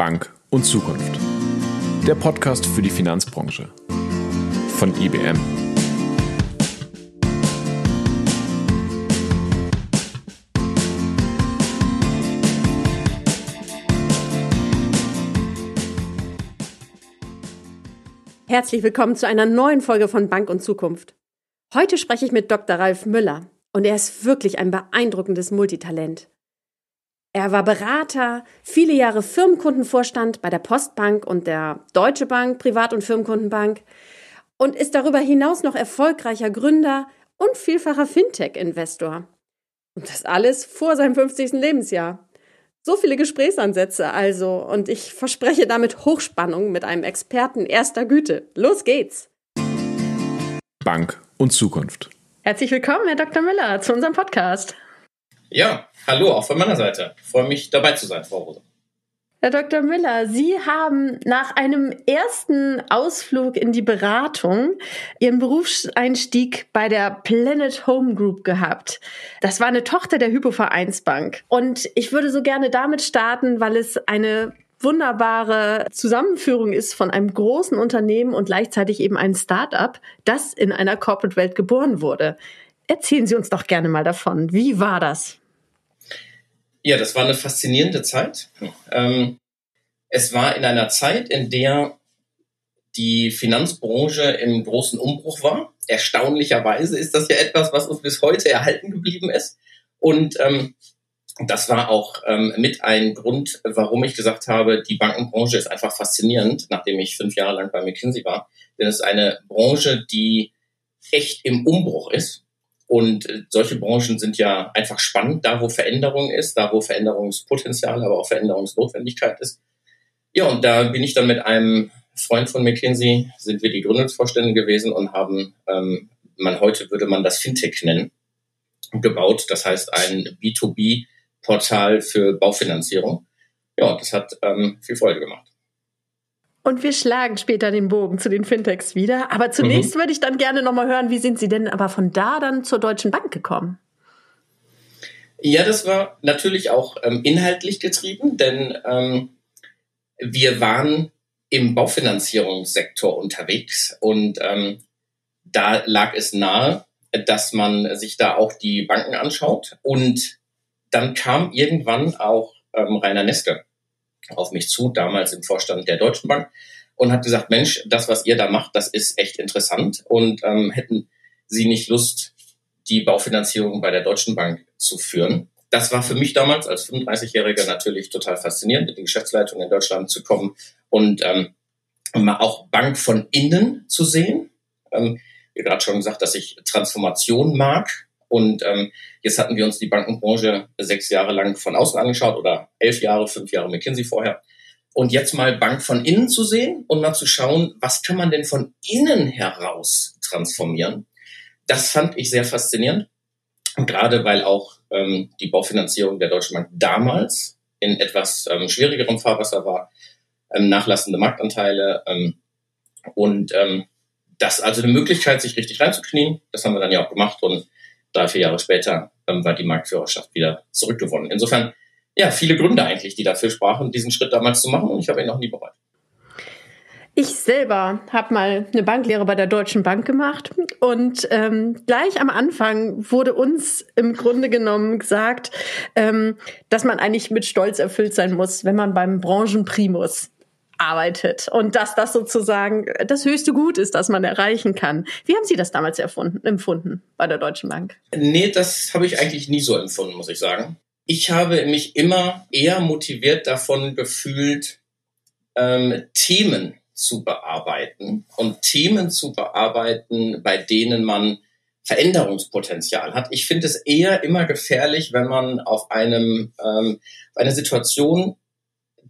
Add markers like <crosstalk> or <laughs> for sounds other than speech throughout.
Bank und Zukunft. Der Podcast für die Finanzbranche von IBM. Herzlich willkommen zu einer neuen Folge von Bank und Zukunft. Heute spreche ich mit Dr. Ralf Müller und er ist wirklich ein beeindruckendes Multitalent. Er war Berater, viele Jahre Firmenkundenvorstand bei der Postbank und der Deutsche Bank, Privat- und Firmenkundenbank und ist darüber hinaus noch erfolgreicher Gründer und vielfacher Fintech-Investor. Und das alles vor seinem 50. Lebensjahr. So viele Gesprächsansätze also und ich verspreche damit Hochspannung mit einem Experten erster Güte. Los geht's! Bank und Zukunft. Herzlich willkommen, Herr Dr. Müller, zu unserem Podcast. Ja, hallo, auch von meiner Seite. Ich freue mich, dabei zu sein, Frau Rose. Herr Dr. Müller, Sie haben nach einem ersten Ausflug in die Beratung Ihren Berufseinstieg bei der Planet Home Group gehabt. Das war eine Tochter der Hypovereinsbank. Und ich würde so gerne damit starten, weil es eine wunderbare Zusammenführung ist von einem großen Unternehmen und gleichzeitig eben ein Start-up, das in einer Corporate-Welt geboren wurde. Erzählen Sie uns doch gerne mal davon. Wie war das? Ja, das war eine faszinierende Zeit. Ähm, es war in einer Zeit, in der die Finanzbranche im großen Umbruch war. Erstaunlicherweise ist das ja etwas, was uns bis heute erhalten geblieben ist. Und ähm, das war auch ähm, mit ein Grund, warum ich gesagt habe, die Bankenbranche ist einfach faszinierend, nachdem ich fünf Jahre lang bei McKinsey war. Denn es ist eine Branche, die echt im Umbruch ist. Und äh, solche Branchen sind ja einfach spannend, da wo Veränderung ist, da wo Veränderungspotenzial, aber auch Veränderungsnotwendigkeit ist. Ja, und da bin ich dann mit einem Freund von McKinsey, sind wir die Gründungsvorstände gewesen und haben, ähm, man heute würde man das Fintech nennen, gebaut. Das heißt ein B2B-Portal für Baufinanzierung. Ja, das hat ähm, viel Freude gemacht. Und wir schlagen später den Bogen zu den Fintechs wieder. Aber zunächst mhm. würde ich dann gerne nochmal hören, wie sind Sie denn aber von da dann zur Deutschen Bank gekommen? Ja, das war natürlich auch ähm, inhaltlich getrieben, denn ähm, wir waren im Baufinanzierungssektor unterwegs und ähm, da lag es nahe, dass man sich da auch die Banken anschaut. Und dann kam irgendwann auch ähm, Rainer Neske auf mich zu, damals im Vorstand der Deutschen Bank, und hat gesagt, Mensch, das, was ihr da macht, das ist echt interessant. Und ähm, hätten Sie nicht Lust, die Baufinanzierung bei der Deutschen Bank zu führen? Das war für mich damals als 35-Jähriger natürlich total faszinierend, in die Geschäftsleitung in Deutschland zu kommen und ähm, mal auch Bank von innen zu sehen. Ähm, wie gerade schon gesagt, dass ich Transformation mag. Und ähm, jetzt hatten wir uns die Bankenbranche sechs Jahre lang von außen angeschaut oder elf Jahre, fünf Jahre McKinsey vorher. Und jetzt mal Bank von innen zu sehen und mal zu schauen, was kann man denn von innen heraus transformieren. Das fand ich sehr faszinierend. Und gerade weil auch ähm, die Baufinanzierung der Deutschen Bank damals in etwas ähm, schwierigerem Fahrwasser war, ähm, nachlassende Marktanteile ähm, und ähm, das also eine Möglichkeit, sich richtig reinzuknien. Das haben wir dann ja auch gemacht und drei, vier Jahre später ähm, war die Marktführerschaft wieder zurückgewonnen. Insofern, ja, viele Gründe eigentlich, die dafür sprachen, diesen Schritt damals zu machen und ich habe ihn noch nie bereut. Ich selber habe mal eine Banklehre bei der Deutschen Bank gemacht und ähm, gleich am Anfang wurde uns im Grunde genommen gesagt, ähm, dass man eigentlich mit Stolz erfüllt sein muss, wenn man beim Branchenprimus arbeitet und dass das sozusagen das höchste Gut ist, das man erreichen kann. Wie haben Sie das damals erfunden, empfunden bei der Deutschen Bank? Nee, das habe ich eigentlich nie so empfunden, muss ich sagen. Ich habe mich immer eher motiviert davon gefühlt, ähm, Themen zu bearbeiten und Themen zu bearbeiten, bei denen man Veränderungspotenzial hat. Ich finde es eher immer gefährlich, wenn man auf einem ähm, eine Situation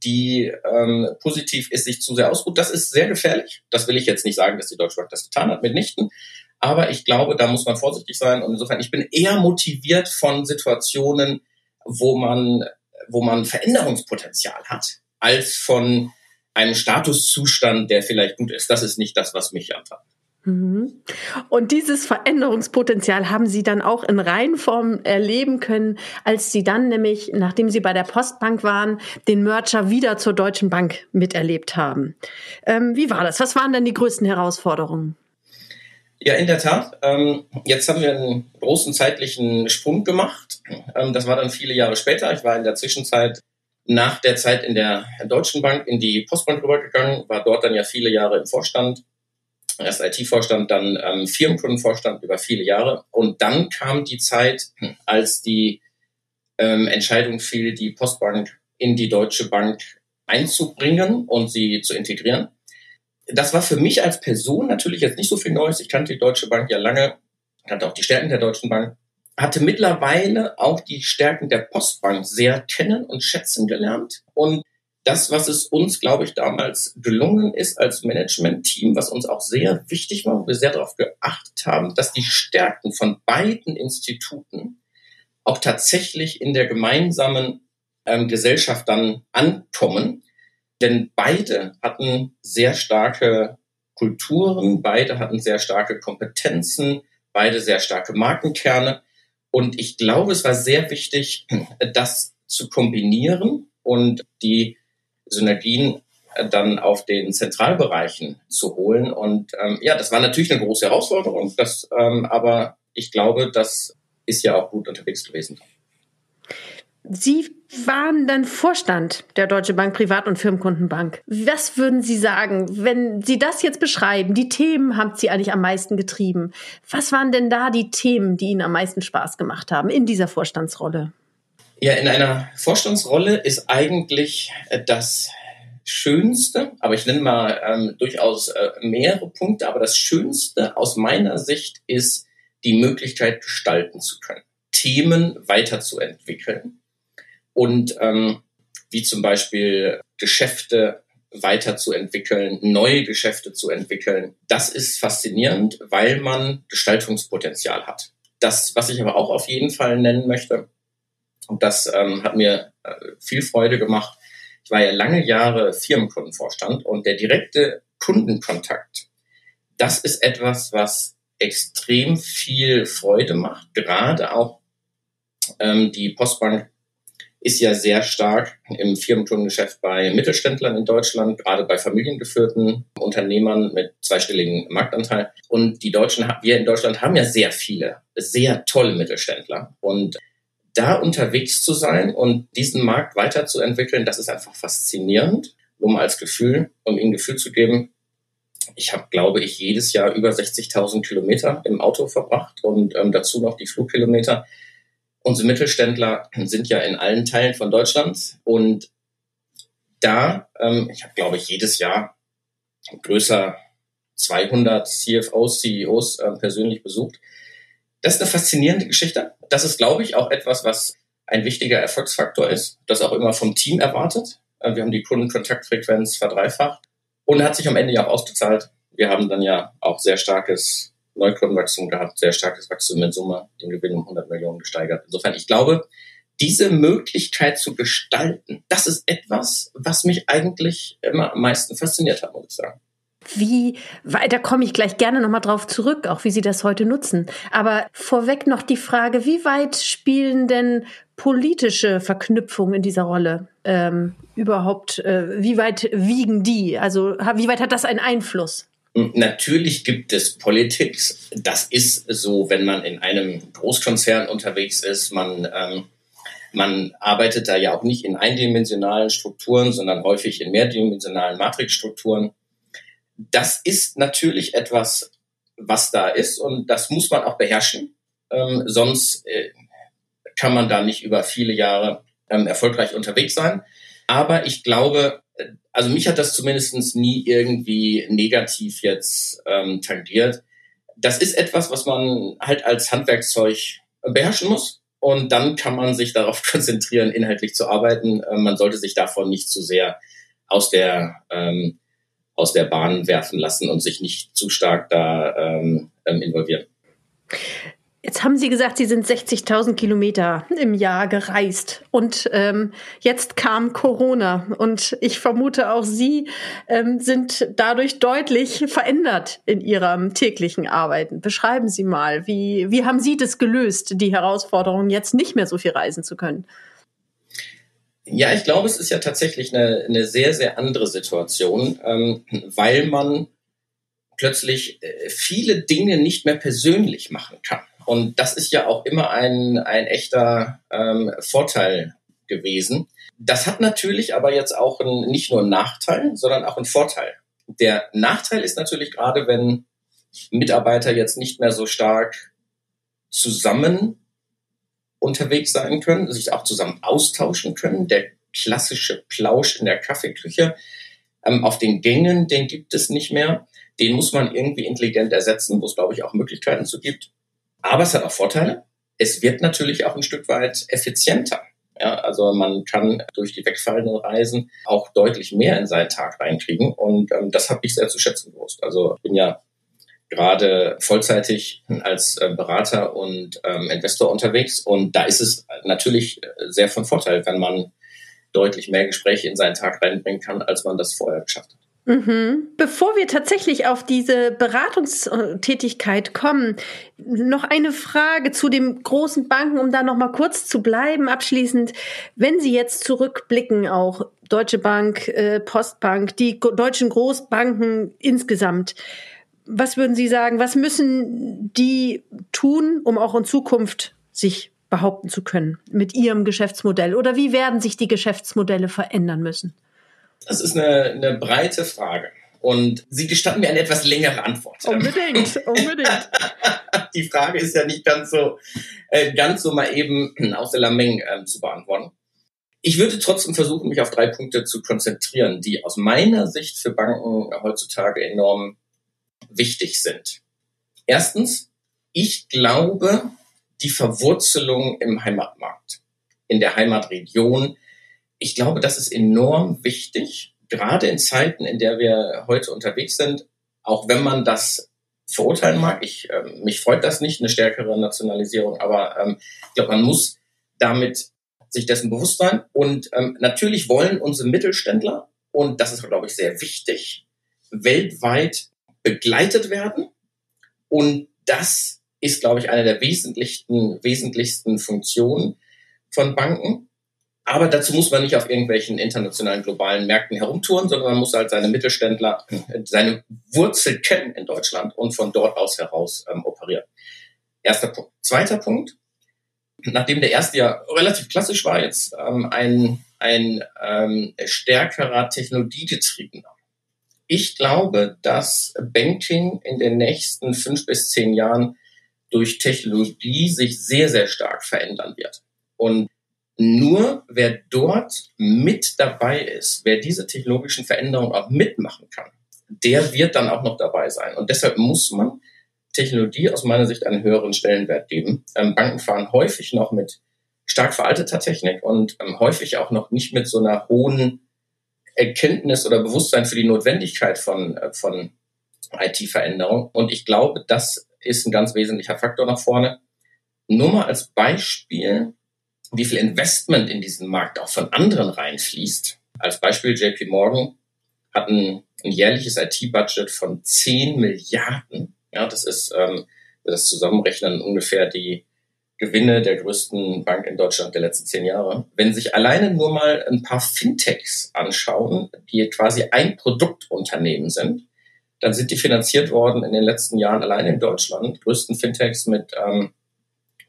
die ähm, positiv ist, sich zu sehr ausruht. Das ist sehr gefährlich. Das will ich jetzt nicht sagen, dass die Deutsche Bank das getan hat, mitnichten. Aber ich glaube, da muss man vorsichtig sein. Und insofern, ich bin eher motiviert von Situationen, wo man, wo man Veränderungspotenzial hat, als von einem Statuszustand, der vielleicht gut ist. Das ist nicht das, was mich antreibt. Mhm. Und dieses Veränderungspotenzial haben Sie dann auch in Reihenform erleben können, als Sie dann nämlich, nachdem Sie bei der Postbank waren, den Merger wieder zur Deutschen Bank miterlebt haben. Ähm, wie war das? Was waren denn die größten Herausforderungen? Ja, in der Tat. Ähm, jetzt haben wir einen großen zeitlichen Sprung gemacht. Ähm, das war dann viele Jahre später. Ich war in der Zwischenzeit nach der Zeit in der Deutschen Bank in die Postbank rübergegangen, war dort dann ja viele Jahre im Vorstand erst IT-Vorstand, dann ähm, Firmenkundenvorstand über viele Jahre. Und dann kam die Zeit, als die ähm, Entscheidung fiel, die Postbank in die Deutsche Bank einzubringen und sie zu integrieren. Das war für mich als Person natürlich jetzt nicht so viel Neues. Ich kannte die Deutsche Bank ja lange, kannte auch die Stärken der Deutschen Bank, hatte mittlerweile auch die Stärken der Postbank sehr kennen und schätzen gelernt und das, was es uns, glaube ich, damals gelungen ist als Management-Team, was uns auch sehr wichtig war, wo wir sehr darauf geachtet haben, dass die Stärken von beiden Instituten auch tatsächlich in der gemeinsamen ähm, Gesellschaft dann ankommen. Denn beide hatten sehr starke Kulturen, beide hatten sehr starke Kompetenzen, beide sehr starke Markenkerne. Und ich glaube, es war sehr wichtig, <clears throat> das zu kombinieren und die Synergien äh, dann auf den Zentralbereichen zu holen. Und ähm, ja, das war natürlich eine große Herausforderung, das, ähm, aber ich glaube, das ist ja auch gut unterwegs gewesen. Sie waren dann Vorstand der Deutsche Bank Privat- und Firmenkundenbank. Was würden Sie sagen, wenn Sie das jetzt beschreiben? Die Themen haben Sie eigentlich am meisten getrieben. Was waren denn da die Themen, die Ihnen am meisten Spaß gemacht haben in dieser Vorstandsrolle? Ja, in einer Vorstandsrolle ist eigentlich äh, das Schönste, aber ich nenne mal ähm, durchaus äh, mehrere Punkte, aber das Schönste aus meiner Sicht ist die Möglichkeit gestalten zu können, Themen weiterzuentwickeln und ähm, wie zum Beispiel Geschäfte weiterzuentwickeln, neue Geschäfte zu entwickeln. Das ist faszinierend, weil man Gestaltungspotenzial hat. Das, was ich aber auch auf jeden Fall nennen möchte, und das ähm, hat mir äh, viel Freude gemacht. Ich war ja lange Jahre Firmenkundenvorstand und der direkte Kundenkontakt, das ist etwas, was extrem viel Freude macht. Gerade auch ähm, die Postbank ist ja sehr stark im Firmenkundengeschäft bei Mittelständlern in Deutschland, gerade bei familiengeführten Unternehmern mit zweistelligen Marktanteil. Und die Deutschen, wir in Deutschland haben ja sehr viele, sehr tolle Mittelständler. Und da unterwegs zu sein und diesen Markt weiterzuentwickeln, das ist einfach faszinierend, um als Gefühl, um ihnen Gefühl zu geben. Ich habe, glaube ich, jedes Jahr über 60.000 Kilometer im Auto verbracht und ähm, dazu noch die Flugkilometer. Unsere Mittelständler sind ja in allen Teilen von Deutschland und da, ähm, ich habe, glaube ich, jedes Jahr größer 200 CFOs, CEOs äh, persönlich besucht. Das ist eine faszinierende Geschichte. Das ist, glaube ich, auch etwas, was ein wichtiger Erfolgsfaktor ist, das auch immer vom Team erwartet. Äh, wir haben die Kundenkontaktfrequenz verdreifacht und hat sich am Ende ja auch ausgezahlt. Wir haben dann ja auch sehr starkes Neukundenwachstum gehabt, sehr starkes Wachstum in Summe, den Gewinn um 100 Millionen gesteigert. Insofern, ich glaube, diese Möglichkeit zu gestalten, das ist etwas, was mich eigentlich immer am meisten fasziniert hat, muss ich sagen. Wie, da komme ich gleich gerne nochmal drauf zurück, auch wie Sie das heute nutzen. Aber vorweg noch die Frage, wie weit spielen denn politische Verknüpfungen in dieser Rolle ähm, überhaupt, äh, wie weit wiegen die? Also wie weit hat das einen Einfluss? Natürlich gibt es Politik. Das ist so, wenn man in einem Großkonzern unterwegs ist. Man, ähm, man arbeitet da ja auch nicht in eindimensionalen Strukturen, sondern häufig in mehrdimensionalen Matrixstrukturen das ist natürlich etwas, was da ist und das muss man auch beherrschen. Ähm, sonst äh, kann man da nicht über viele Jahre ähm, erfolgreich unterwegs sein. Aber ich glaube, äh, also mich hat das zumindest nie irgendwie negativ jetzt ähm, tangiert. Das ist etwas, was man halt als Handwerkszeug beherrschen muss. Und dann kann man sich darauf <laughs> konzentrieren, inhaltlich zu arbeiten. Ähm, man sollte sich davon nicht zu sehr aus der ähm, aus der Bahn werfen lassen und sich nicht zu stark da ähm, ähm, involvieren. Jetzt haben Sie gesagt, Sie sind 60.000 Kilometer im Jahr gereist und ähm, jetzt kam Corona und ich vermute auch Sie ähm, sind dadurch deutlich verändert in Ihrem täglichen Arbeiten. Beschreiben Sie mal, wie, wie haben Sie das gelöst, die Herausforderung, jetzt nicht mehr so viel reisen zu können? Ja, ich glaube, es ist ja tatsächlich eine, eine sehr, sehr andere Situation, ähm, weil man plötzlich äh, viele Dinge nicht mehr persönlich machen kann. Und das ist ja auch immer ein, ein echter ähm, Vorteil gewesen. Das hat natürlich aber jetzt auch ein, nicht nur einen Nachteil, sondern auch einen Vorteil. Der Nachteil ist natürlich gerade, wenn Mitarbeiter jetzt nicht mehr so stark zusammen unterwegs sein können, sich auch zusammen austauschen können. Der klassische Plausch in der Kaffeeküche ähm, auf den Gängen, den gibt es nicht mehr. Den muss man irgendwie intelligent ersetzen, wo es, glaube ich, auch Möglichkeiten zu gibt. Aber es hat auch Vorteile. Es wird natürlich auch ein Stück weit effizienter. Ja, also man kann durch die wegfallenden Reisen auch deutlich mehr in seinen Tag reinkriegen. Und ähm, das habe ich sehr zu schätzen gewusst. Also ich bin ja gerade vollzeitig als äh, Berater und ähm, Investor unterwegs. Und da ist es natürlich sehr von Vorteil, wenn man deutlich mehr Gespräche in seinen Tag reinbringen kann, als man das vorher geschafft hat. Mhm. Bevor wir tatsächlich auf diese Beratungstätigkeit kommen, noch eine Frage zu den großen Banken, um da noch mal kurz zu bleiben. Abschließend, wenn Sie jetzt zurückblicken, auch Deutsche Bank, äh, Postbank, die deutschen Großbanken insgesamt, was würden Sie sagen, was müssen die tun, um auch in Zukunft sich behaupten zu können mit Ihrem Geschäftsmodell? Oder wie werden sich die Geschäftsmodelle verändern müssen? Das ist eine, eine breite Frage. Und Sie gestatten mir eine etwas längere Antwort. Unbedingt, <laughs> unbedingt. Die Frage ist ja nicht ganz so, äh, ganz so mal eben aus der Lameng äh, zu beantworten. Ich würde trotzdem versuchen, mich auf drei Punkte zu konzentrieren, die aus meiner Sicht für Banken heutzutage enorm wichtig sind. Erstens, ich glaube, die Verwurzelung im Heimatmarkt, in der Heimatregion, ich glaube, das ist enorm wichtig, gerade in Zeiten, in der wir heute unterwegs sind, auch wenn man das verurteilen mag. Ich, äh, mich freut das nicht, eine stärkere Nationalisierung, aber ähm, ich glaube, man muss damit sich dessen bewusst sein. Und ähm, natürlich wollen unsere Mittelständler, und das ist, glaube ich, sehr wichtig, weltweit begleitet werden. Und das ist, glaube ich, eine der wesentlichsten, wesentlichsten Funktionen von Banken. Aber dazu muss man nicht auf irgendwelchen internationalen globalen Märkten herumtouren, sondern man muss halt seine Mittelständler, seine Wurzel kennen in Deutschland und von dort aus heraus ähm, operieren. Erster Punkt. Zweiter Punkt. Nachdem der erste ja relativ klassisch war, jetzt ähm, ein, ein ähm, stärkerer technologiegetriebener. Ich glaube, dass Banking in den nächsten fünf bis zehn Jahren durch Technologie sich sehr, sehr stark verändern wird. Und nur wer dort mit dabei ist, wer diese technologischen Veränderungen auch mitmachen kann, der wird dann auch noch dabei sein. Und deshalb muss man Technologie aus meiner Sicht einen höheren Stellenwert geben. Ähm, Banken fahren häufig noch mit stark veralteter Technik und ähm, häufig auch noch nicht mit so einer hohen Erkenntnis oder Bewusstsein für die Notwendigkeit von, äh, von IT-Veränderung. Und ich glaube, das ist ein ganz wesentlicher Faktor nach vorne. Nur mal als Beispiel, wie viel Investment in diesen Markt auch von anderen reinfließt. Als Beispiel JP Morgan hat ein, ein jährliches IT-Budget von 10 Milliarden. Ja, das ist, ähm, das Zusammenrechnen ungefähr die Gewinne der größten Bank in Deutschland der letzten zehn Jahre. Wenn sich alleine nur mal ein paar Fintechs anschauen, die quasi ein Produktunternehmen sind, dann sind die finanziert worden in den letzten Jahren alleine in Deutschland, größten Fintechs mit ähm,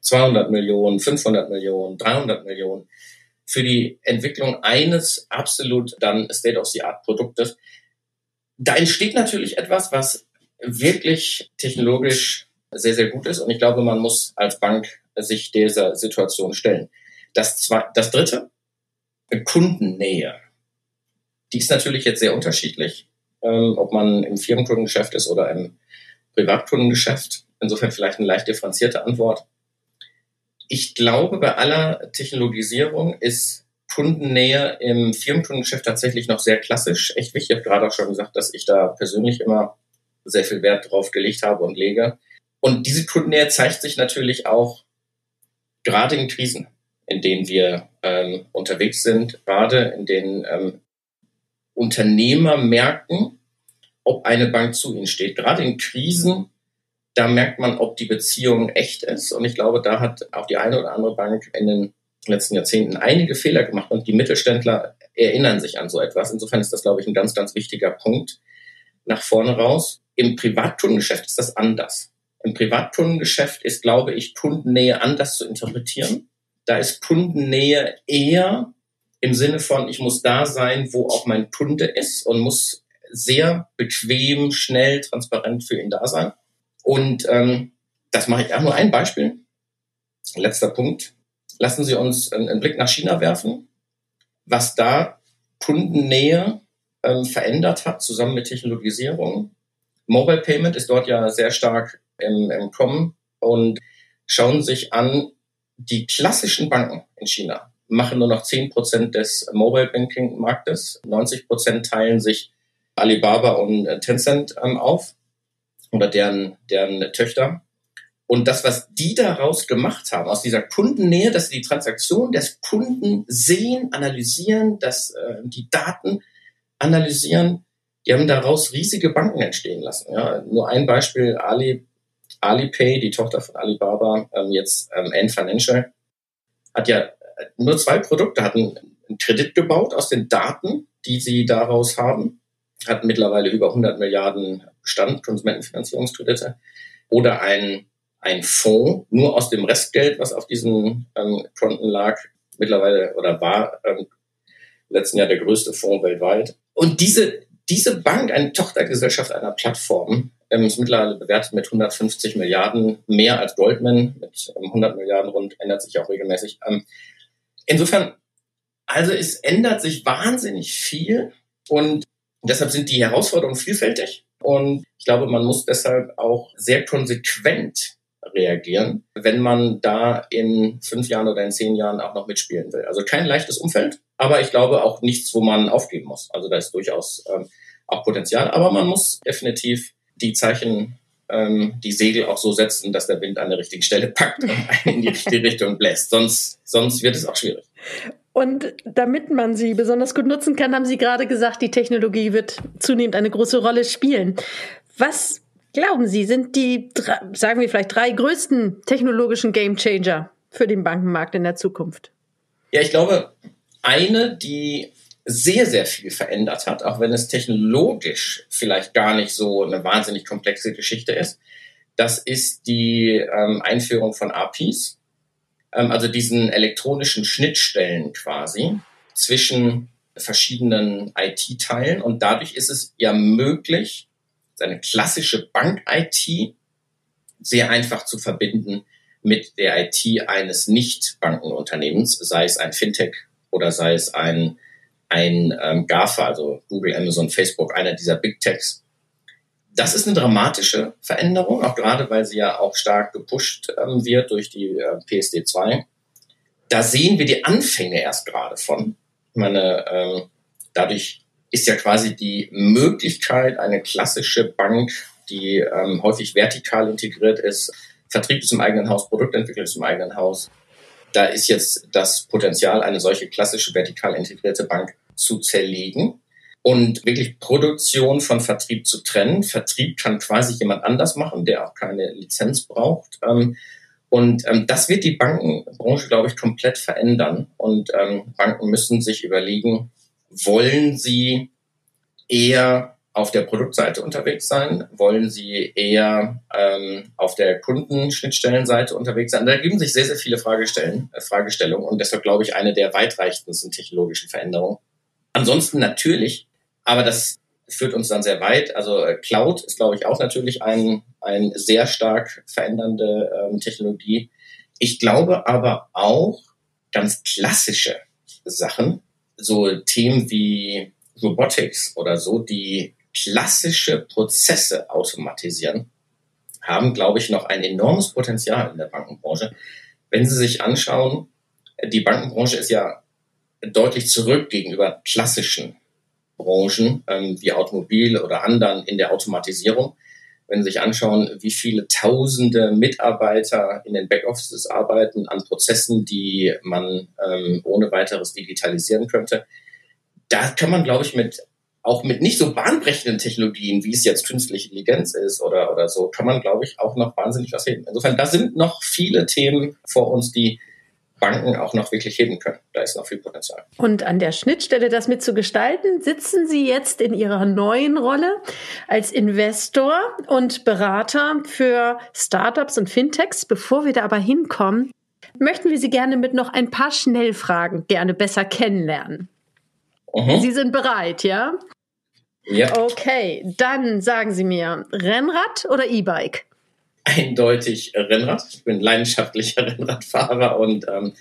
200 Millionen, 500 Millionen, 300 Millionen für die Entwicklung eines absolut dann State-of-the-Art-Produktes. Da entsteht natürlich etwas, was wirklich technologisch sehr, sehr gut ist. Und ich glaube, man muss als Bank sich dieser Situation stellen. Das, zwei, das dritte, Kundennähe. Die ist natürlich jetzt sehr unterschiedlich, ähm, ob man im Firmenkundengeschäft ist oder im Privatkundengeschäft. Insofern vielleicht eine leicht differenzierte Antwort. Ich glaube, bei aller Technologisierung ist Kundennähe im Firmenkundengeschäft tatsächlich noch sehr klassisch. Echt wichtig. Ich habe gerade auch schon gesagt, dass ich da persönlich immer sehr viel Wert drauf gelegt habe und lege. Und diese Kundennähe zeigt sich natürlich auch gerade in Krisen, in denen wir ähm, unterwegs sind, gerade in denen ähm, Unternehmer merken, ob eine Bank zu ihnen steht. Gerade in Krisen, da merkt man, ob die Beziehung echt ist. Und ich glaube, da hat auch die eine oder andere Bank in den letzten Jahrzehnten einige Fehler gemacht und die Mittelständler erinnern sich an so etwas. Insofern ist das, glaube ich, ein ganz, ganz wichtiger Punkt nach vorne raus. Im Privatkundengeschäft ist das anders. Im Privatkundengeschäft ist, glaube ich, Kundennähe anders zu interpretieren. Da ist Kundennähe eher im Sinne von, ich muss da sein, wo auch mein Kunde ist und muss sehr bequem, schnell, transparent für ihn da sein. Und ähm, das mache ich auch nur ein Beispiel. Letzter Punkt. Lassen Sie uns einen, Blick nach China werfen, was da Kundennähe ähm, verändert hat, zusammen mit Technologisierung. Mobile Payment ist dort ja sehr stark im, im Kommen und schauen sich an, die klassischen Banken in China machen nur noch 10% des Mobile Banking Marktes. 90% teilen sich Alibaba und Tencent ähm, auf oder deren, deren Töchter. Und das, was die daraus gemacht haben, aus dieser Kundennähe, dass sie die Transaktion des Kunden sehen, analysieren, dass äh, die Daten analysieren, die haben daraus riesige Banken entstehen lassen. Ja, nur ein Beispiel, Ali, Alipay, die Tochter von Alibaba, ähm, jetzt ähm, Ant Financial, hat ja äh, nur zwei Produkte, hatten einen Kredit gebaut aus den Daten, die sie daraus haben, hat mittlerweile über 100 Milliarden Bestand, Konsumentenfinanzierungskredite, oder ein ein Fonds nur aus dem Restgeld, was auf diesen ähm, Konten lag, mittlerweile oder war ähm, letzten Jahr der größte Fonds weltweit. Und diese, diese Bank, eine Tochtergesellschaft einer Plattform, ähm, ist mittlerweile bewertet mit 150 Milliarden, mehr als Goldman mit ähm, 100 Milliarden rund, ändert sich auch regelmäßig. Ähm, insofern, also es ändert sich wahnsinnig viel und deshalb sind die Herausforderungen vielfältig. Und ich glaube, man muss deshalb auch sehr konsequent reagieren, wenn man da in fünf Jahren oder in zehn Jahren auch noch mitspielen will. Also kein leichtes Umfeld, aber ich glaube auch nichts, wo man aufgeben muss. Also da ist durchaus ähm, auch Potenzial, aber man muss definitiv die Zeichen, ähm, die Segel auch so setzen, dass der Wind an der richtigen Stelle packt und in die <laughs> richtige Richtung bläst. Sonst, sonst wird es auch schwierig. Und damit man sie besonders gut nutzen kann, haben Sie gerade gesagt, die Technologie wird zunehmend eine große Rolle spielen. Was glauben Sie, sind die, sagen wir vielleicht, drei größten technologischen Gamechanger für den Bankenmarkt in der Zukunft? Ja, ich glaube, eine, die sehr, sehr viel verändert hat, auch wenn es technologisch vielleicht gar nicht so eine wahnsinnig komplexe Geschichte ist, das ist die ähm, Einführung von APIs, ähm, also diesen elektronischen Schnittstellen quasi zwischen verschiedenen IT-Teilen. Und dadurch ist es ja möglich, eine klassische Bank-IT sehr einfach zu verbinden mit der IT eines Nicht-Bankenunternehmens, sei es ein Fintech oder sei es ein, ein ähm, GAFA, also Google, Amazon, Facebook, einer dieser Big Techs. Das ist eine dramatische Veränderung, auch gerade weil sie ja auch stark gepusht ähm, wird durch die äh, PSD2. Da sehen wir die Anfänge erst gerade von. Ich meine, ähm, dadurch ist ja quasi die Möglichkeit, eine klassische Bank, die ähm, häufig vertikal integriert ist, Vertrieb ist im eigenen Haus, Produktentwicklung ist im eigenen Haus. Da ist jetzt das Potenzial, eine solche klassische vertikal integrierte Bank zu zerlegen und wirklich Produktion von Vertrieb zu trennen. Vertrieb kann quasi jemand anders machen, der auch keine Lizenz braucht. Ähm, und ähm, das wird die Bankenbranche, glaube ich, komplett verändern. Und ähm, Banken müssen sich überlegen, wollen Sie eher auf der Produktseite unterwegs sein? Wollen Sie eher ähm, auf der Kundenschnittstellenseite unterwegs sein? Da ergeben sich sehr, sehr viele Fragestellen, äh, Fragestellungen und deshalb glaube ich eine der weitreichendsten technologischen Veränderungen. Ansonsten natürlich, aber das führt uns dann sehr weit. Also äh, Cloud ist, glaube ich, auch natürlich ein, ein sehr stark verändernde ähm, Technologie. Ich glaube aber auch ganz klassische Sachen, so Themen wie Robotics oder so, die klassische Prozesse automatisieren, haben, glaube ich, noch ein enormes Potenzial in der Bankenbranche. Wenn Sie sich anschauen, die Bankenbranche ist ja deutlich zurück gegenüber klassischen Branchen ähm, wie Automobil oder anderen in der Automatisierung, wenn Sie sich anschauen, wie viele tausende Mitarbeiter in den Backoffices arbeiten an Prozessen, die man ähm, ohne weiteres digitalisieren könnte, da kann man, glaube ich, mit auch mit nicht so bahnbrechenden Technologien, wie es jetzt künstliche Intelligenz ist oder, oder so, kann man, glaube ich, auch noch wahnsinnig was heben. Insofern, da sind noch viele Themen vor uns, die Banken auch noch wirklich heben können. Da ist noch viel Potenzial. Und an der Schnittstelle, das mitzugestalten, sitzen Sie jetzt in Ihrer neuen Rolle als Investor und Berater für Startups und Fintechs. Bevor wir da aber hinkommen, möchten wir Sie gerne mit noch ein paar Schnellfragen gerne besser kennenlernen. Mhm. Sie sind bereit, ja? Ja. Okay, dann sagen Sie mir, Rennrad oder E-Bike? Eindeutig Rennrad. Ich bin leidenschaftlicher <laughs> Rennradfahrer und ähm,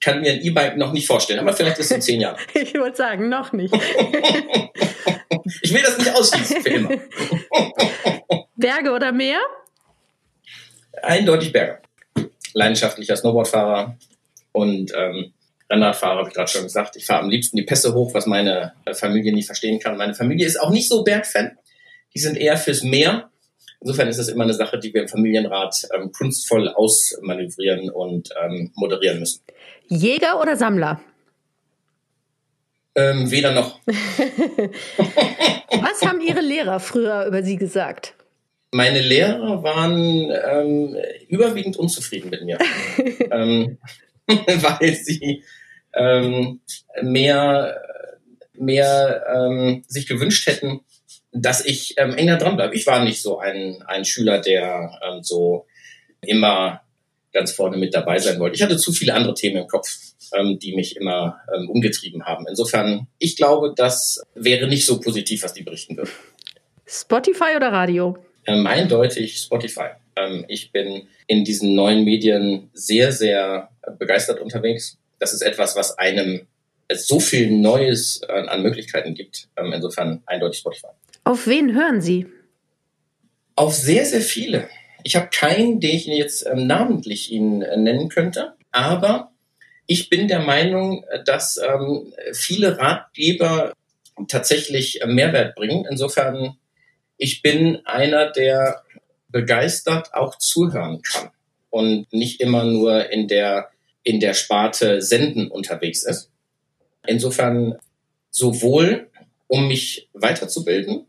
kann mir ein E-Bike noch nicht vorstellen, aber vielleicht ist es in zehn Jahren. <laughs> ich würde sagen, noch nicht. <laughs> ich will das nicht ausschließen für immer. Berge oder Meer? Eindeutig Berge. Leidenschaftlicher Snowboardfahrer und ähm, Rennradfahrer, habe ich gerade schon gesagt. Ich fahre am liebsten die Pässe hoch, was meine Familie nicht verstehen kann. Meine Familie ist auch nicht so Bergfan. Die sind eher fürs Meer. Insofern ist es immer eine Sache, die wir im Familienrat ähm, kunstvoll ausmanövrieren und ähm, moderieren müssen. Jäger oder Sammler? Ähm, weder noch. <laughs> <laughs> Was haben Ihre Lehrer früher über Sie gesagt? Meine Lehrer waren ähm, überwiegend unzufrieden mit mir. <laughs> ähm, weil sie ähm, mehr, mehr ähm, sich gewünscht hätten, dass ich ähm, enger dran bleibe. Ich war nicht so ein, ein Schüler, der ähm, so immer ganz vorne mit dabei sein wollte. Ich hatte zu viele andere Themen im Kopf, ähm, die mich immer ähm, umgetrieben haben. Insofern, ich glaube, das wäre nicht so positiv, was die berichten würden. Spotify oder Radio? Ähm, eindeutig Spotify. Ähm, ich bin in diesen neuen Medien sehr, sehr begeistert unterwegs. Das ist etwas, was einem so viel Neues an Möglichkeiten gibt. Ähm, insofern eindeutig Spotify. Auf wen hören Sie? Auf sehr, sehr viele. Ich habe keinen, den ich jetzt ähm, namentlich Ihnen äh, nennen könnte, aber ich bin der Meinung, dass ähm, viele Ratgeber tatsächlich äh, Mehrwert bringen. Insofern, ich bin einer, der begeistert auch zuhören kann und nicht immer nur in der, in der Sparte Senden unterwegs ist. Insofern sowohl, um mich weiterzubilden,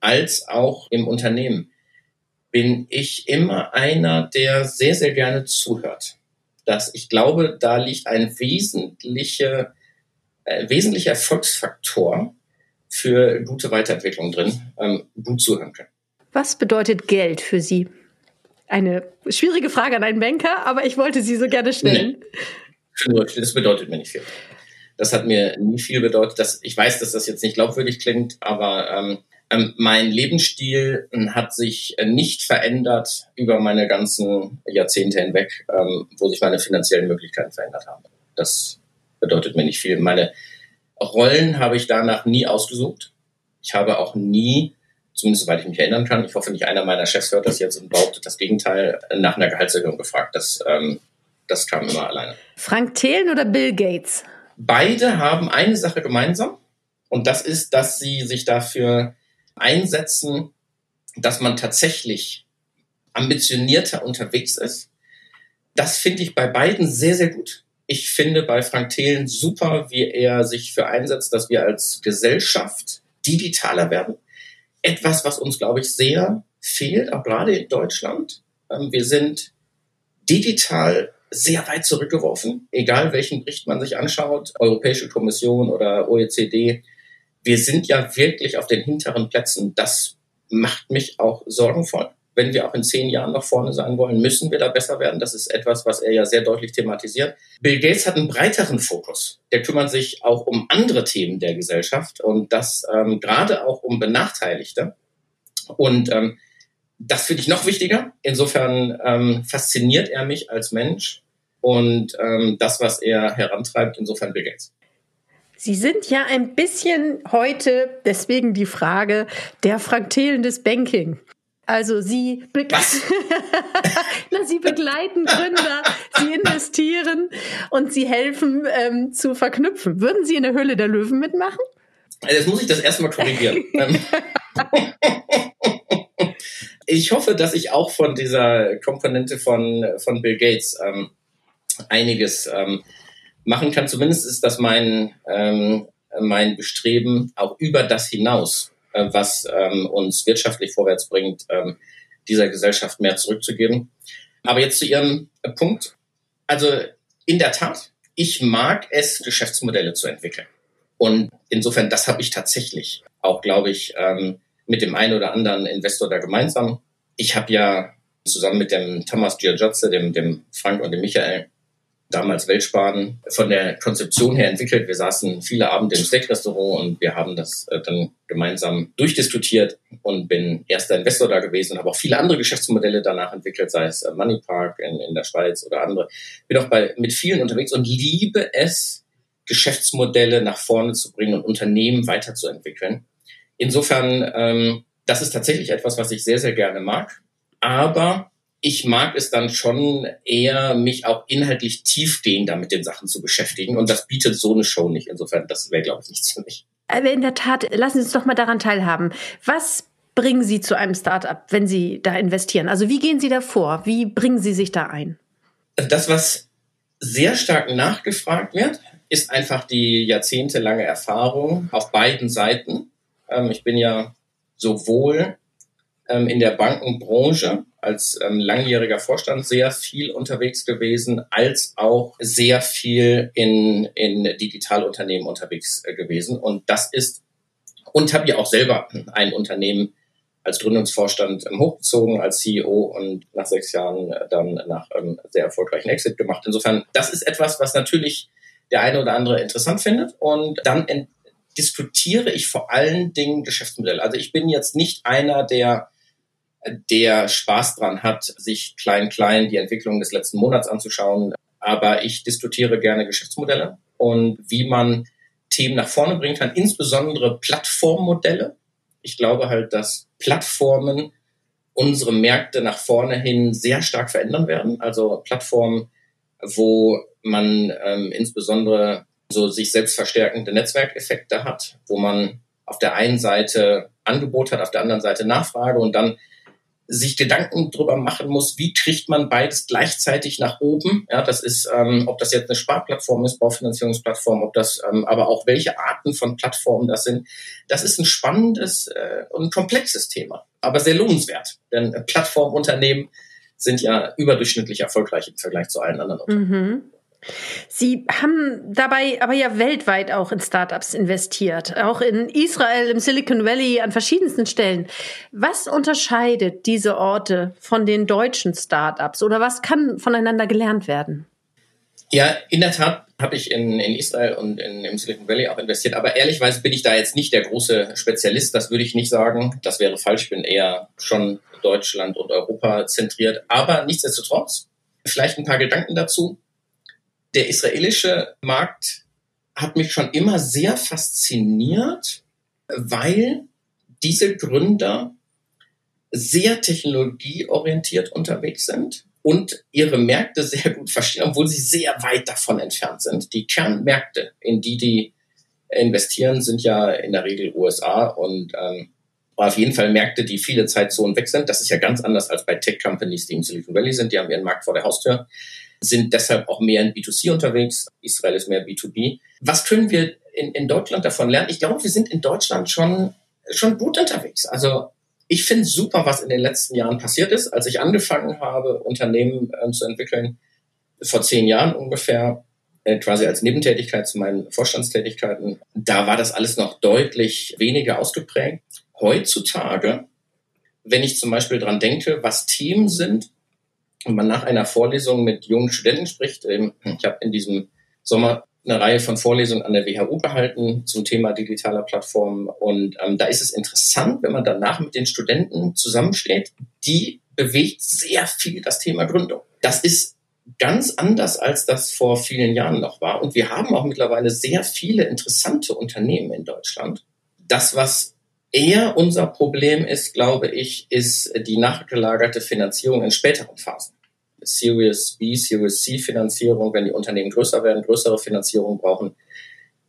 als auch im Unternehmen bin ich immer einer, der sehr, sehr gerne zuhört. Das, ich glaube, da liegt ein wesentlicher, äh, wesentlicher Erfolgsfaktor für gute Weiterentwicklung drin, ähm, gut zuhören können. Was bedeutet Geld für Sie? Eine schwierige Frage an einen Banker, aber ich wollte sie so gerne stellen. Nee. Das bedeutet mir nicht viel. Das hat mir nie viel bedeutet. Dass, ich weiß, dass das jetzt nicht glaubwürdig klingt, aber ähm, ähm, mein Lebensstil hat sich nicht verändert über meine ganzen Jahrzehnte hinweg, ähm, wo sich meine finanziellen Möglichkeiten verändert haben. Das bedeutet mir nicht viel. Meine Rollen habe ich danach nie ausgesucht. Ich habe auch nie zumindest soweit ich mich erinnern kann. Ich hoffe nicht einer meiner Chefs hört das jetzt und behauptet das Gegenteil, nach einer Gehaltserhöhung gefragt. Das, ähm, das kam immer alleine. Frank Thelen oder Bill Gates? Beide haben eine Sache gemeinsam und das ist, dass sie sich dafür einsetzen, dass man tatsächlich ambitionierter unterwegs ist. Das finde ich bei beiden sehr, sehr gut. Ich finde bei Frank Thelen super, wie er sich für einsetzt, dass wir als Gesellschaft digitaler werden etwas, was uns, glaube ich, sehr fehlt, auch gerade in Deutschland. Ähm, wir sind digital sehr weit zurückgeworfen, egal welchen Bericht man sich anschaut, Europäische Kommission oder OECD. Wir sind ja wirklich auf den hinteren Plätzen. Das macht mich auch sorgenvoll wenn wir auch in zehn Jahren noch vorne sein wollen, müssen wir da besser werden. Das ist etwas, was er ja sehr deutlich thematisiert. Bill Gates hat einen breiteren Fokus. Der kümmert sich auch um andere Themen der Gesellschaft und das ähm, gerade auch um Benachteiligte. Und ähm, das finde ich noch wichtiger. Insofern ähm, fasziniert er mich als Mensch und ähm, das, was er herantreibt, insofern Bill Gates. Sie sind ja ein bisschen heute, deswegen die Frage, der Frank Thelen des Banking. Also Sie, <laughs> Na, Sie begleiten Gründer, Sie investieren und Sie helfen ähm, zu verknüpfen. Würden Sie in der Höhle der Löwen mitmachen? Jetzt muss ich das erstmal korrigieren. Ähm, <laughs> ich hoffe, dass ich auch von dieser Komponente von, von Bill Gates ähm, einiges ähm, machen kann. Zumindest ist das mein, ähm, mein Bestreben auch über das hinaus, äh, was ähm, uns wirtschaftlich vorwärts bringt, ähm, dieser Gesellschaft mehr zurückzugeben. Aber jetzt zu Ihrem Punkt. Also in der Tat, ich mag es, Geschäftsmodelle zu entwickeln. Und insofern, das habe ich tatsächlich auch, glaube ich, ähm, mit dem einen oder anderen Investor da gemeinsam. Ich habe ja zusammen mit dem Thomas Giorgiotze, dem, dem Frank und dem Michael, damals Weltsparen, von der Konzeption her entwickelt. Wir saßen viele Abende im Steak-Restaurant und wir haben das äh, dann gemeinsam durchdiskutiert und bin erster Investor da gewesen und habe auch viele andere Geschäftsmodelle danach entwickelt, sei es äh, Money Park in, in der Schweiz oder andere. Bin auch bei, mit vielen unterwegs und liebe es, Geschäftsmodelle nach vorne zu bringen und Unternehmen weiterzuentwickeln. Insofern, ähm, das ist tatsächlich etwas, was ich sehr, sehr gerne mag. Aber ich mag es dann schon eher, mich auch inhaltlich tiefgehender mit den Sachen zu beschäftigen. Und das bietet so eine Show nicht. Insofern, das wäre, glaube ich, nichts für mich. Aber in der Tat, lassen Sie uns doch mal daran teilhaben. Was bringen Sie zu einem Startup, wenn Sie da investieren? Also wie gehen Sie da vor? Wie bringen Sie sich da ein? Das, was sehr stark nachgefragt wird, ist einfach die jahrzehntelange Erfahrung auf beiden Seiten. Ähm, ich bin ja sowohl ähm, in der Bankenbranche als ähm, langjähriger Vorstand sehr viel unterwegs gewesen, als auch sehr viel in, in Digitalunternehmen unterwegs äh, gewesen. Und das ist, und habe ja auch selber ein Unternehmen als Gründungsvorstand ähm, hochgezogen, als CEO und nach sechs Jahren äh, dann nach ähm, sehr erfolgreichen Exit gemacht. Insofern, das ist etwas, was natürlich der eine oder andere interessant findet. Und dann diskutiere ich vor allen Dingen Geschäftsmodelle. Also ich bin jetzt nicht einer, der der Spaß dran hat, sich klein klein die Entwicklung des letzten Monats anzuschauen. Aber ich diskutiere gerne Geschäftsmodelle und wie man Themen nach vorne bringen kann, insbesondere Plattformmodelle. Ich glaube halt, dass Plattformen unsere Märkte nach vorne hin sehr stark verändern werden. Also Plattformen, wo man ähm, insbesondere so sich selbst verstärkende Netzwerkeffekte hat, wo man auf der einen Seite Angebot hat, auf der anderen Seite Nachfrage und dann sich Gedanken drüber machen muss, wie kriegt man beides gleichzeitig nach oben. Ja, das ist, ähm, ob das jetzt eine Sparplattform ist, Baufinanzierungsplattform, ob das, ähm, aber auch welche Arten von Plattformen das sind. Das ist ein spannendes äh, und komplexes Thema, aber sehr lohnenswert. Denn Plattformunternehmen sind ja überdurchschnittlich erfolgreich im Vergleich zu allen anderen Unternehmen. Mhm. Sie haben dabei aber ja weltweit auch in Startups investiert, auch in Israel, im Silicon Valley, an verschiedensten Stellen. Was unterscheidet diese Orte von den deutschen Startups oder was kann voneinander gelernt werden? Ja, in der Tat habe ich in, in Israel und in, im Silicon Valley auch investiert, aber ehrlichweise bin ich da jetzt nicht der große Spezialist, das würde ich nicht sagen. Das wäre falsch, ich bin eher schon Deutschland und Europa zentriert, aber nichtsdestotrotz, vielleicht ein paar Gedanken dazu der israelische Markt hat mich schon immer sehr fasziniert, weil diese Gründer sehr technologieorientiert unterwegs sind und ihre Märkte sehr gut verstehen, obwohl sie sehr weit davon entfernt sind. Die Kernmärkte, in die die investieren, sind ja in der Regel USA und ähm, auf jeden Fall Märkte, die viele Zeitzonen weg sind. Das ist ja ganz anders als bei Tech-Companies, die im Silicon Valley sind. Die haben ihren Markt vor der Haustür sind deshalb auch mehr in B2C unterwegs. Israel ist mehr B2B. Was können wir in, in Deutschland davon lernen? Ich glaube, wir sind in Deutschland schon, schon gut unterwegs. Also ich finde super, was in den letzten Jahren passiert ist. Als ich angefangen habe, Unternehmen äh, zu entwickeln, vor zehn Jahren ungefähr, äh, quasi als Nebentätigkeit zu meinen Vorstandstätigkeiten, da war das alles noch deutlich weniger ausgeprägt. Heutzutage, wenn ich zum Beispiel dran denke, was Themen sind, und man nach einer Vorlesung mit jungen Studenten spricht. Ähm, ich habe in diesem Sommer eine Reihe von Vorlesungen an der WHU gehalten zum Thema digitaler Plattformen. Und ähm, da ist es interessant, wenn man danach mit den Studenten zusammensteht. Die bewegt sehr viel das Thema Gründung. Das ist ganz anders, als das vor vielen Jahren noch war. Und wir haben auch mittlerweile sehr viele interessante Unternehmen in Deutschland. Das, was eher unser Problem ist, glaube ich, ist die nachgelagerte Finanzierung in späteren Phasen. Series B, Series C Finanzierung, wenn die Unternehmen größer werden, größere Finanzierung brauchen,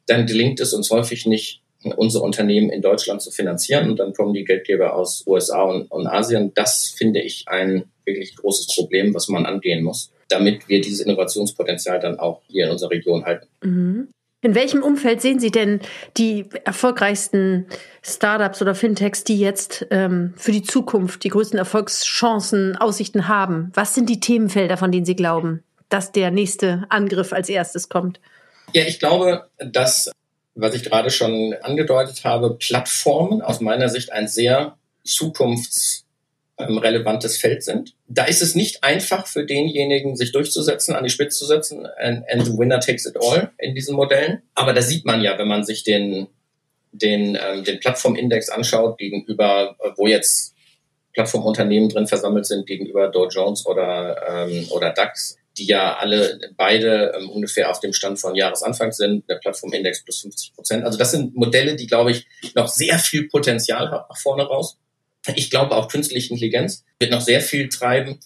dann gelingt es uns häufig nicht, unsere Unternehmen in Deutschland zu finanzieren. Und dann kommen die Geldgeber aus USA und, und Asien. Das finde ich ein wirklich großes Problem, was man angehen muss, damit wir dieses Innovationspotenzial dann auch hier in unserer Region halten. Mhm. In welchem Umfeld sehen Sie denn die erfolgreichsten Startups oder Fintechs, die jetzt ähm, für die Zukunft die größten Erfolgschancen, Aussichten haben? Was sind die Themenfelder, von denen Sie glauben, dass der nächste Angriff als erstes kommt? Ja, ich glaube, dass, was ich gerade schon angedeutet habe, Plattformen aus meiner Sicht ein sehr zukunfts ähm, relevantes Feld sind. Da ist es nicht einfach für denjenigen, sich durchzusetzen, an die Spitze zu setzen, and, and the winner takes it all in diesen Modellen. Aber da sieht man ja, wenn man sich den, den, ähm, den Plattformindex anschaut, gegenüber, wo jetzt Plattformunternehmen drin versammelt sind, gegenüber Dow Jones oder, ähm, oder DAX, die ja alle beide ähm, ungefähr auf dem Stand von Jahresanfang sind, der Plattformindex plus 50 Prozent. Also das sind Modelle, die, glaube ich, noch sehr viel Potenzial haben nach vorne raus. Ich glaube auch künstliche Intelligenz wird noch sehr viel treiben.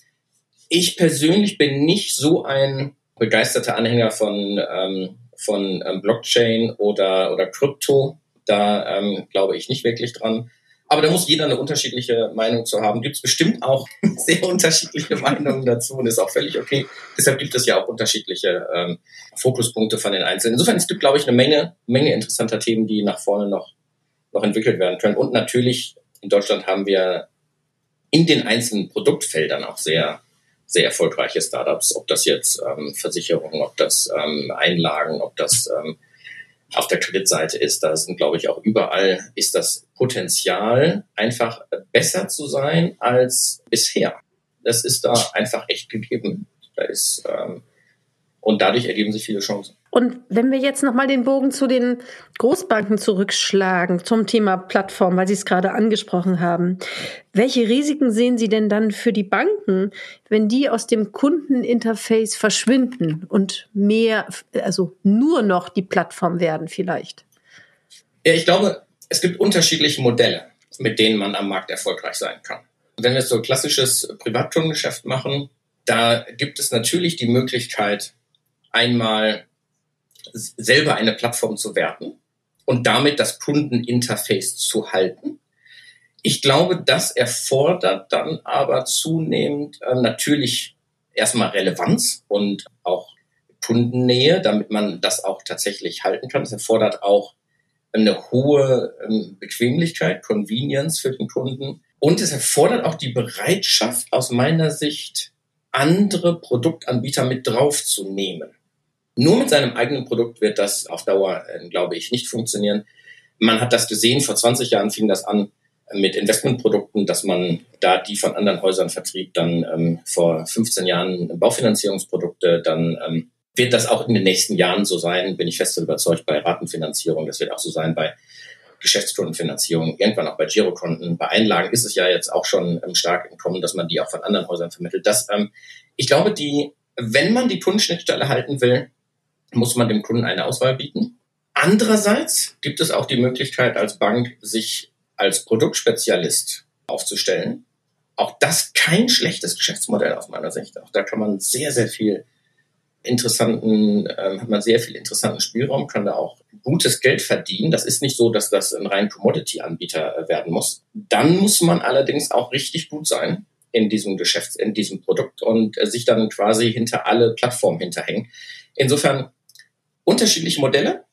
Ich persönlich bin nicht so ein begeisterter Anhänger von, ähm, von ähm, Blockchain oder, oder Krypto. Da ähm, glaube ich nicht wirklich dran. Aber da muss jeder eine unterschiedliche Meinung zu haben. Gibt es bestimmt auch <laughs> sehr unterschiedliche Meinungen dazu und ist auch völlig okay. Deshalb gibt es ja auch unterschiedliche ähm, Fokuspunkte von den Einzelnen. Insofern es gibt, glaube ich, eine Menge, Menge interessanter Themen, die nach vorne noch, noch entwickelt werden können. Und natürlich in Deutschland haben wir in den einzelnen Produktfeldern auch sehr, sehr erfolgreiche Startups, ob das jetzt ähm, Versicherungen, ob das ähm, Einlagen, ob das ähm, auf der Kreditseite ist. Da sind, glaube ich, auch überall ist das Potenzial, einfach besser zu sein als bisher. Das ist da einfach echt gegeben. Da ist, ähm, und dadurch ergeben sich viele Chancen. Und wenn wir jetzt nochmal den Bogen zu den Großbanken zurückschlagen, zum Thema Plattform, weil Sie es gerade angesprochen haben. Welche Risiken sehen Sie denn dann für die Banken, wenn die aus dem Kundeninterface verschwinden und mehr, also nur noch die Plattform werden vielleicht? Ja, ich glaube, es gibt unterschiedliche Modelle, mit denen man am Markt erfolgreich sein kann. Wenn wir so klassisches Privatkundengeschäft machen, da gibt es natürlich die Möglichkeit, einmal selber eine Plattform zu werten und damit das Kundeninterface zu halten. Ich glaube, das erfordert dann aber zunehmend äh, natürlich erstmal Relevanz und auch Kundennähe, damit man das auch tatsächlich halten kann. Es erfordert auch eine hohe ähm, Bequemlichkeit, Convenience für den Kunden. Und es erfordert auch die Bereitschaft, aus meiner Sicht, andere Produktanbieter mit draufzunehmen. Nur mit seinem eigenen Produkt wird das auf Dauer, äh, glaube ich, nicht funktionieren. Man hat das gesehen, vor 20 Jahren fing das an mit Investmentprodukten, dass man da die von anderen Häusern vertrieb, dann ähm, vor 15 Jahren Baufinanzierungsprodukte, dann ähm, wird das auch in den nächsten Jahren so sein, bin ich fest überzeugt, bei Ratenfinanzierung, das wird auch so sein bei Geschäftskundenfinanzierung, irgendwann auch bei Girokonten, bei Einlagen ist es ja jetzt auch schon ähm, stark entkommen, dass man die auch von anderen Häusern vermittelt. Das, ähm, ich glaube, die, wenn man die Kundenschnittstelle halten will, muss man dem Kunden eine Auswahl bieten. Andererseits gibt es auch die Möglichkeit als Bank, sich als Produktspezialist aufzustellen. Auch das kein schlechtes Geschäftsmodell aus meiner Sicht. Auch da kann man sehr, sehr viel interessanten, ähm, hat man sehr viel interessanten Spielraum, kann da auch gutes Geld verdienen. Das ist nicht so, dass das ein rein Commodity-Anbieter äh, werden muss. Dann muss man allerdings auch richtig gut sein in diesem Geschäfts-, in diesem Produkt und äh, sich dann quasi hinter alle Plattformen hinterhängen. Insofern unterschiedliche Modelle.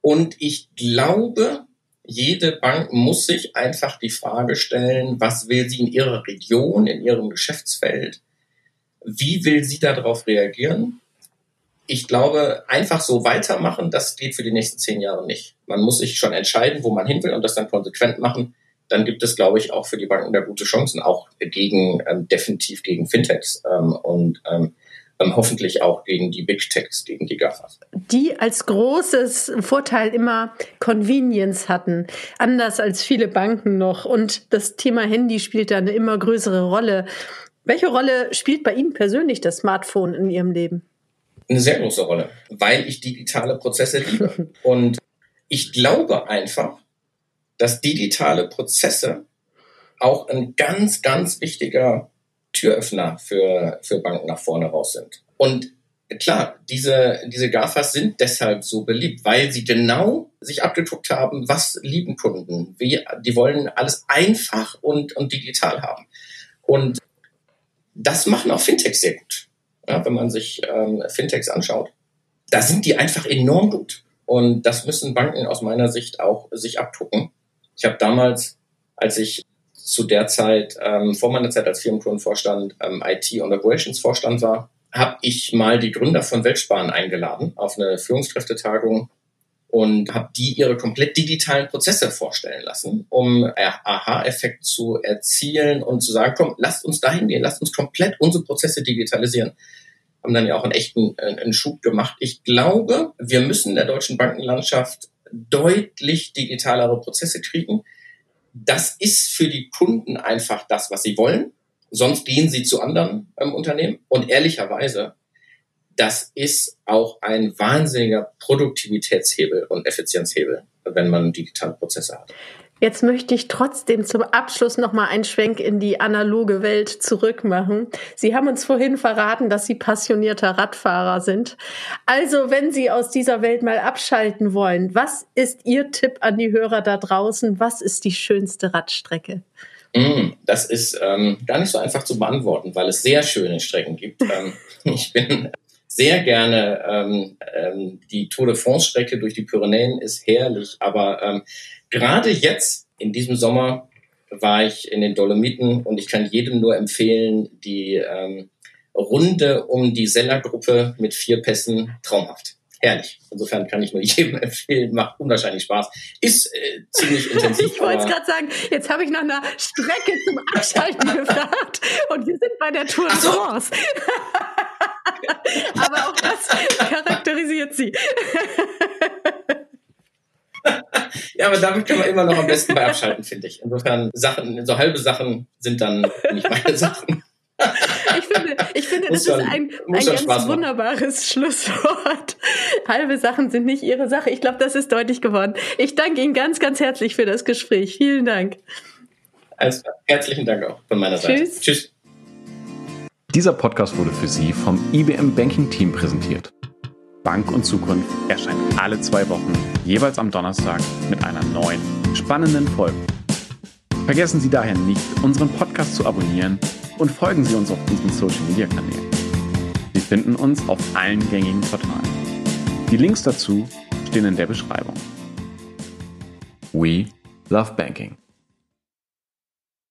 Und ich glaube, jede Bank muss sich einfach die Frage stellen, was will sie in ihrer Region, in ihrem Geschäftsfeld? Wie will sie darauf reagieren? Ich glaube, einfach so weitermachen, das geht für die nächsten zehn Jahre nicht. Man muss sich schon entscheiden, wo man hin will und das dann konsequent machen. Dann gibt es, glaube ich, auch für die Banken da gute Chancen, auch gegen, ähm, definitiv gegen Fintechs. Ähm, und ähm, ähm, hoffentlich auch gegen die Big Techs, gegen die GAFAs. Die als großes Vorteil immer Convenience hatten, anders als viele Banken noch. Und das Thema Handy spielt da eine immer größere Rolle. Welche Rolle spielt bei Ihnen persönlich das Smartphone in Ihrem Leben? Eine sehr große Rolle, weil ich digitale Prozesse liebe. <laughs> Und ich glaube einfach, dass digitale Prozesse auch ein ganz, ganz wichtiger Türöffner für, für Banken nach vorne raus sind. Und klar, diese, diese GAFAs sind deshalb so beliebt, weil sie genau sich abgeguckt haben, was lieben Kunden. Wie, die wollen alles einfach und, und digital haben. Und das machen auch Fintechs sehr gut. Ja, wenn man sich ähm, Fintechs anschaut, da sind die einfach enorm gut. Und das müssen Banken aus meiner Sicht auch sich abgucken. Ich habe damals, als ich zu der Zeit, ähm, vor meiner Zeit als Firmenkundenvorstand, ähm, IT und Operations Vorstand war, habe ich mal die Gründer von Weltsparen eingeladen auf eine Führungskräftetagung und habe die ihre komplett digitalen Prozesse vorstellen lassen, um Aha-Effekt zu erzielen und zu sagen, komm, lasst uns dahin gehen, lasst uns komplett unsere Prozesse digitalisieren. Haben dann ja auch einen echten äh, einen Schub gemacht. Ich glaube, wir müssen in der deutschen Bankenlandschaft deutlich digitalere Prozesse kriegen. Das ist für die Kunden einfach das, was sie wollen. Sonst gehen sie zu anderen ähm, Unternehmen. Und ehrlicherweise, das ist auch ein wahnsinniger Produktivitätshebel und Effizienzhebel, wenn man digitale Prozesse hat. Jetzt möchte ich trotzdem zum Abschluss noch mal einen Schwenk in die analoge Welt zurückmachen. Sie haben uns vorhin verraten, dass Sie passionierter Radfahrer sind. Also, wenn Sie aus dieser Welt mal abschalten wollen, was ist Ihr Tipp an die Hörer da draußen? Was ist die schönste Radstrecke? Mm, das ist ähm, gar nicht so einfach zu beantworten, weil es sehr schöne Strecken gibt. ähm, <laughs> ich bin sehr gerne, ähm, ähm, die Tour de France-Strecke durch die Pyrenäen ist herrlich, aber ähm, gerade jetzt in diesem Sommer war ich in den Dolomiten und ich kann jedem nur empfehlen, die ähm, Runde um die Seller-Gruppe mit vier Pässen traumhaft herrlich. Insofern kann ich nur <laughs> jedem empfehlen, macht unwahrscheinlich Spaß. Ist äh, ziemlich intensiv. ich wollte es gerade sagen, jetzt habe ich nach einer Strecke zum Abschalten <laughs> gefragt und wir sind bei der Tour de France. <laughs> <laughs> aber auch das charakterisiert sie. ja, aber damit kann man immer noch am besten bei abschalten, finde ich. Insofern Sachen, so halbe Sachen sind dann nicht meine Sachen. Ich finde, ich finde das schon, ist ein, ein ganz wunderbares <laughs> Schlusswort. Halbe Sachen sind nicht Ihre Sache. Ich glaube, das ist deutlich geworden. Ich danke Ihnen ganz, ganz herzlich für das Gespräch. Vielen Dank. Klar. Herzlichen Dank auch von meiner Seite. Tschüss. Tschüss. Dieser Podcast wurde für Sie vom IBM Banking Team präsentiert. Bank und Zukunft erscheint alle zwei Wochen, jeweils am Donnerstag mit einer neuen, spannenden Folge. Vergessen Sie daher nicht, unseren Podcast zu abonnieren und folgen Sie uns auf unseren Social Media Kanälen. Sie finden uns auf allen gängigen Portalen. Die Links dazu stehen in der Beschreibung. We love banking.